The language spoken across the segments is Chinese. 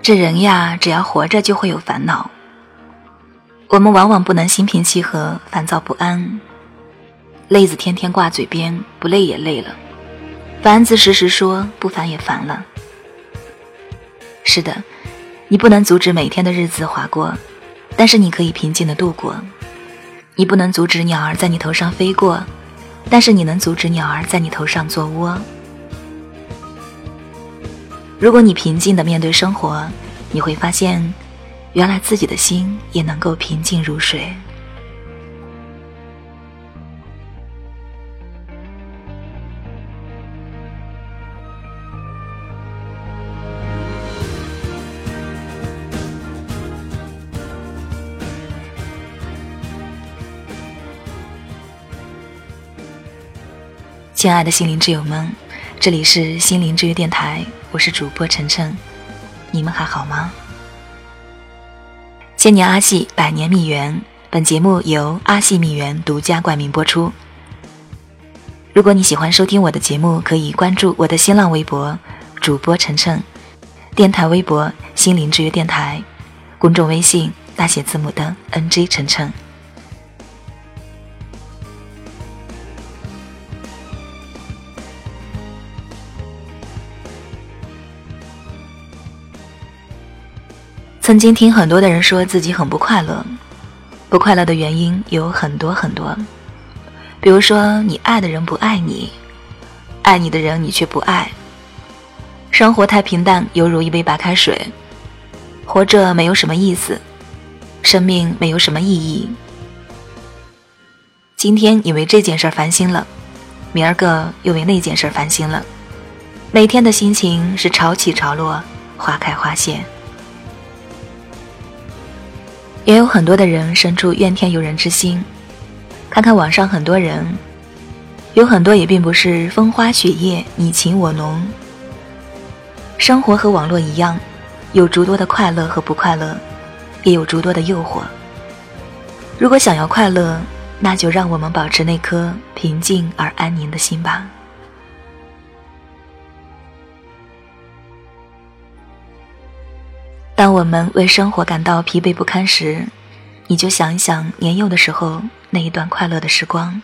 这人呀，只要活着就会有烦恼。我们往往不能心平气和，烦躁不安。累子天天挂嘴边，不累也累了；烦子时时说，不烦也烦了。是的，你不能阻止每天的日子划过，但是你可以平静的度过。你不能阻止鸟儿在你头上飞过，但是你能阻止鸟儿在你头上做窝。如果你平静的面对生活，你会发现。原来自己的心也能够平静如水。亲爱的心灵挚友们，这里是心灵之约电台，我是主播晨晨，你们还好吗？千年阿细，百年蜜源。本节目由阿细蜜源独家冠名播出。如果你喜欢收听我的节目，可以关注我的新浪微博主播晨晨，电台微博心灵之约电台，公众微信大写字母的 NJ 晨晨。曾经听很多的人说自己很不快乐，不快乐的原因有很多很多，比如说你爱的人不爱你，爱你的人你却不爱，生活太平淡，犹如一杯白开水，活着没有什么意思，生命没有什么意义。今天你为这件事烦心了，明儿个又为那件事烦心了，每天的心情是潮起潮落，花开花谢。也有很多的人生出怨天尤人之心，看看网上很多人，有很多也并不是风花雪月、你情我浓。生活和网络一样，有诸多的快乐和不快乐，也有诸多的诱惑。如果想要快乐，那就让我们保持那颗平静而安宁的心吧。当我们为生活感到疲惫不堪时，你就想一想年幼的时候那一段快乐的时光。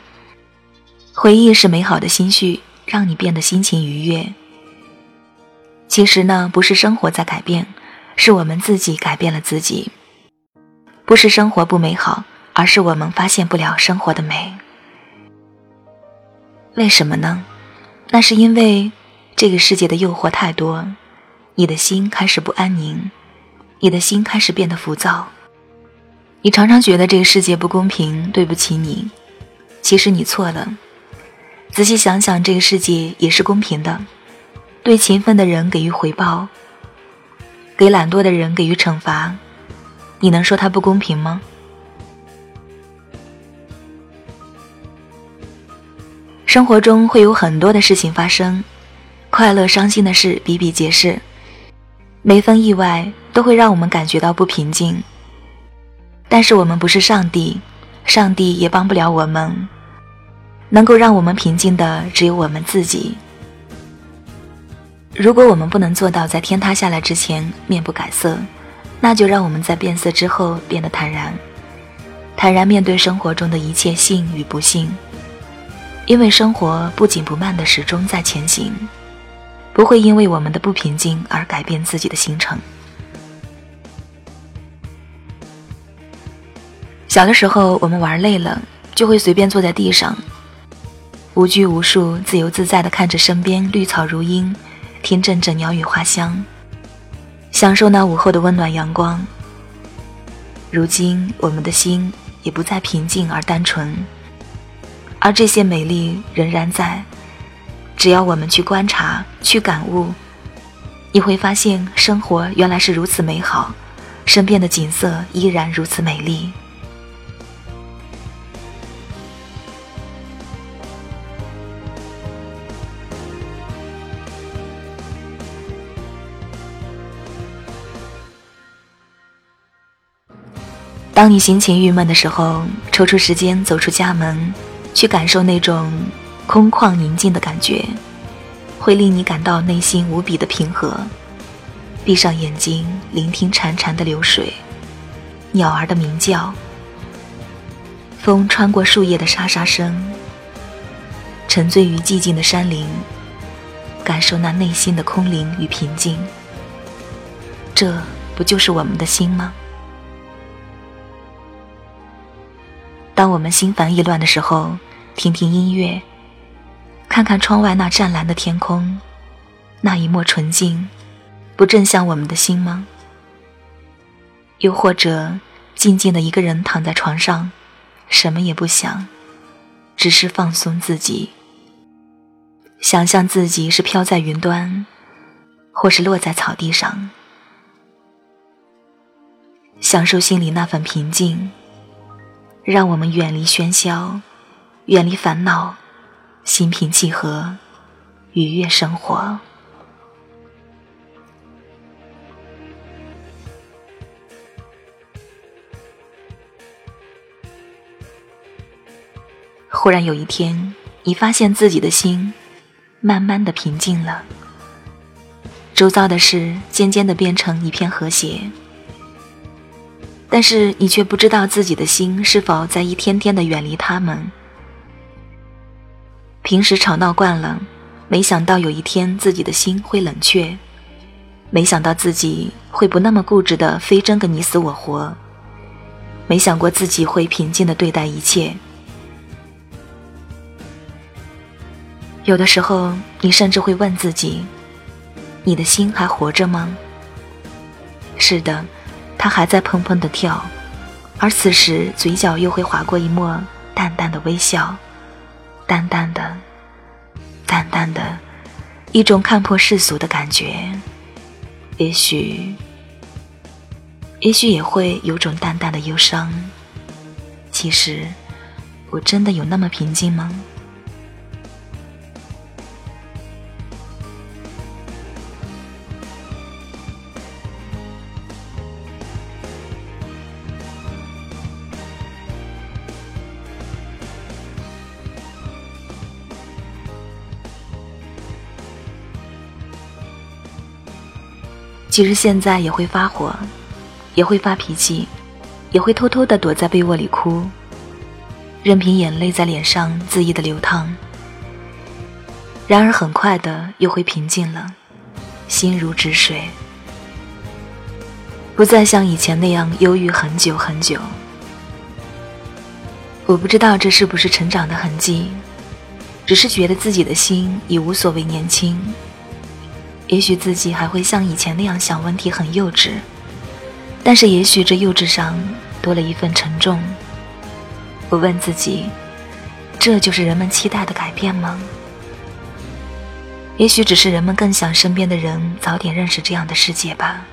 回忆是美好的心绪，让你变得心情愉悦。其实呢，不是生活在改变，是我们自己改变了自己。不是生活不美好，而是我们发现不了生活的美。为什么呢？那是因为这个世界的诱惑太多，你的心开始不安宁。你的心开始变得浮躁，你常常觉得这个世界不公平，对不起你。其实你错了，仔细想想，这个世界也是公平的，对勤奋的人给予回报，给懒惰的人给予惩罚。你能说它不公平吗？生活中会有很多的事情发生，快乐、伤心的事比比皆是，每分意外。都会让我们感觉到不平静，但是我们不是上帝，上帝也帮不了我们。能够让我们平静的只有我们自己。如果我们不能做到在天塌下来之前面不改色，那就让我们在变色之后变得坦然，坦然面对生活中的一切幸与不幸。因为生活不紧不慢的始终在前行，不会因为我们的不平静而改变自己的行程。小的时候，我们玩累了，就会随便坐在地上，无拘无束、自由自在地看着身边绿草如茵，听阵阵鸟语花香，享受那午后的温暖阳光。如今，我们的心也不再平静而单纯，而这些美丽仍然在。只要我们去观察、去感悟，你会发现生活原来是如此美好，身边的景色依然如此美丽。当你心情郁闷的时候，抽出时间走出家门，去感受那种空旷宁静的感觉，会令你感到内心无比的平和。闭上眼睛，聆听潺潺的流水，鸟儿的鸣叫，风穿过树叶的沙沙声，沉醉于寂静的山林，感受那内心的空灵与平静。这不就是我们的心吗？当我们心烦意乱的时候，听听音乐，看看窗外那湛蓝的天空，那一抹纯净，不正像我们的心吗？又或者，静静的一个人躺在床上，什么也不想，只是放松自己，想象自己是飘在云端，或是落在草地上，享受心里那份平静。让我们远离喧嚣，远离烦恼，心平气和，愉悦生活。忽然有一天，你发现自己的心慢慢的平静了，周遭的事渐渐的变成一片和谐。但是你却不知道自己的心是否在一天天的远离他们。平时吵闹惯了，没想到有一天自己的心会冷却，没想到自己会不那么固执的非争个你死我活，没想过自己会平静的对待一切。有的时候，你甚至会问自己：你的心还活着吗？是的。他还在砰砰的跳，而此时嘴角又会划过一抹淡淡的微笑，淡淡的，淡淡的，一种看破世俗的感觉。也许，也许也会有种淡淡的忧伤。其实，我真的有那么平静吗？其实现在也会发火，也会发脾气，也会偷偷的躲在被窝里哭，任凭眼泪在脸上恣意的流淌。然而很快的又会平静了，心如止水，不再像以前那样忧郁很久很久。我不知道这是不是成长的痕迹，只是觉得自己的心已无所谓年轻。也许自己还会像以前那样想问题很幼稚，但是也许这幼稚上多了一份沉重。我问自己，这就是人们期待的改变吗？也许只是人们更想身边的人早点认识这样的世界吧。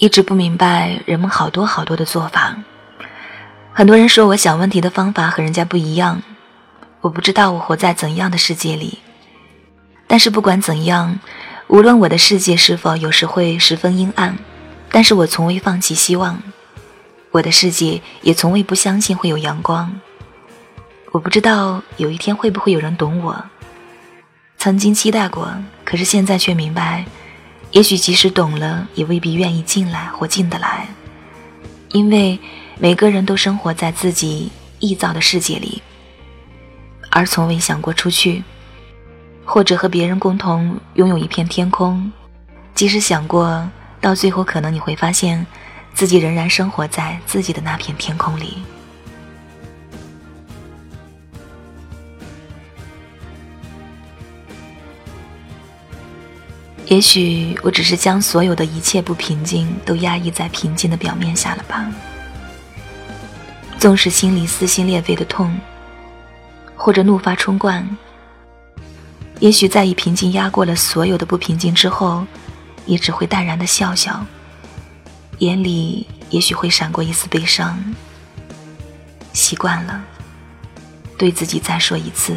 一直不明白人们好多好多的做法，很多人说我想问题的方法和人家不一样，我不知道我活在怎样的世界里。但是不管怎样，无论我的世界是否有时会十分阴暗，但是我从未放弃希望，我的世界也从未不相信会有阳光。我不知道有一天会不会有人懂我，曾经期待过，可是现在却明白。也许即使懂了，也未必愿意进来或进得来，因为每个人都生活在自己臆造的世界里，而从未想过出去，或者和别人共同拥有一片天空。即使想过，到最后可能你会发现，自己仍然生活在自己的那片天空里。也许我只是将所有的一切不平静都压抑在平静的表面下了吧。纵使心里撕心裂肺的痛，或者怒发冲冠，也许在以平静压过了所有的不平静之后，也只会淡然的笑笑，眼里也许会闪过一丝悲伤。习惯了，对自己再说一次，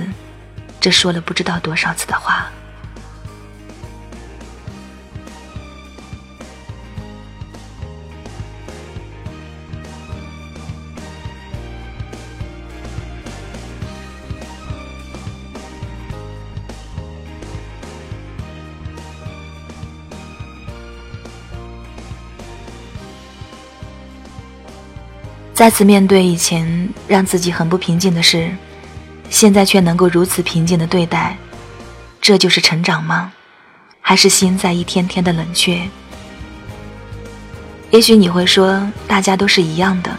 这说了不知道多少次的话。再次面对以前让自己很不平静的事，现在却能够如此平静的对待，这就是成长吗？还是心在一天天的冷却？也许你会说，大家都是一样的，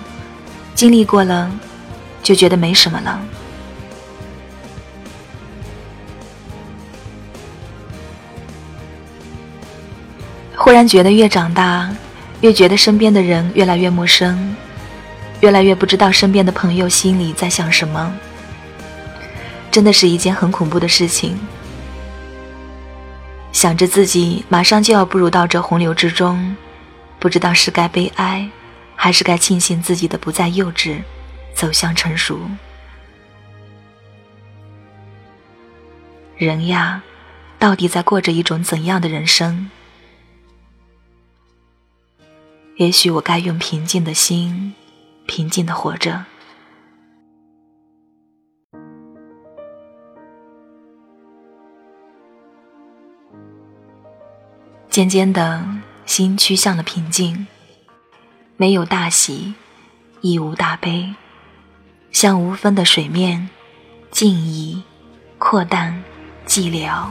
经历过了，就觉得没什么了。忽然觉得越长大，越觉得身边的人越来越陌生。越来越不知道身边的朋友心里在想什么，真的是一件很恐怖的事情。想着自己马上就要步入到这洪流之中，不知道是该悲哀，还是该庆幸自己的不再幼稚，走向成熟。人呀，到底在过着一种怎样的人生？也许我该用平静的心。平静的活着，渐渐的心趋向了平静，没有大喜，亦无大悲，像无分的水面，静怡、阔淡、寂寥，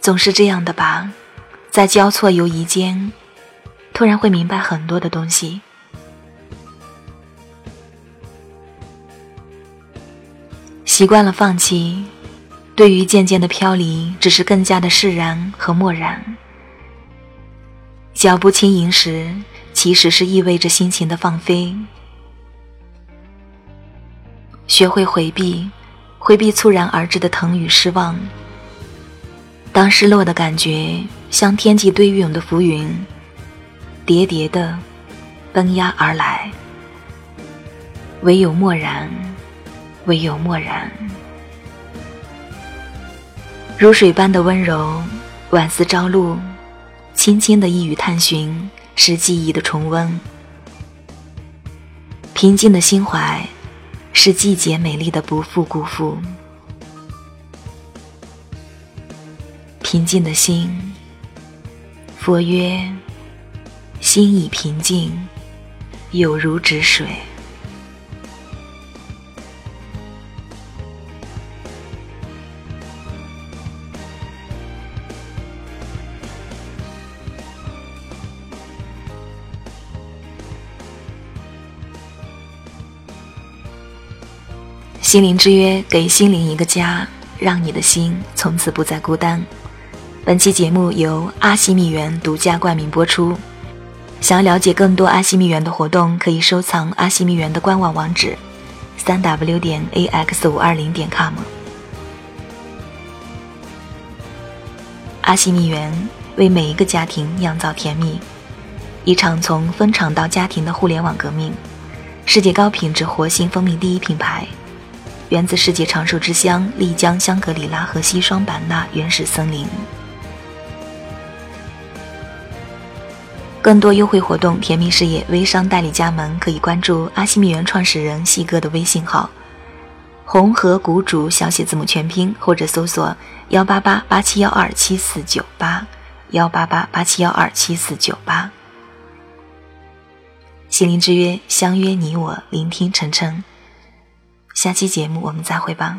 总是这样的吧，在交错游移间。突然会明白很多的东西，习惯了放弃，对于渐渐的飘离，只是更加的释然和漠然。脚步轻盈时，其实是意味着心情的放飞。学会回避，回避猝然而至的疼与失望。当失落的感觉像天际堆涌的浮云。叠叠的奔压而来，唯有漠然，唯有漠然。如水般的温柔，宛似朝露，轻轻的一语探寻，是记忆的重温。平静的心怀，是季节美丽的不负辜负。平静的心，佛曰。心已平静，有如止水。心灵之约，给心灵一个家，让你的心从此不再孤单。本期节目由阿西米园独家冠名播出。想要了解更多阿西蜜园的活动，可以收藏阿西蜜园的官网网址：三 w 点 a x 五二零点 com。阿西蜜园为每一个家庭酿造甜蜜，一场从分厂到家庭的互联网革命。世界高品质活性蜂蜜第一品牌，源自世界长寿之乡丽江香格里拉和西双版纳原始森林。更多优惠活动，甜蜜事业微商代理加盟，可以关注阿西蜜园创始人细哥的微信号“红河谷主”小写字母全拼，或者搜索幺八八八七幺二七四九八幺八八八七幺二七四九八。心灵之约，相约你我，聆听晨晨。下期节目我们再会吧。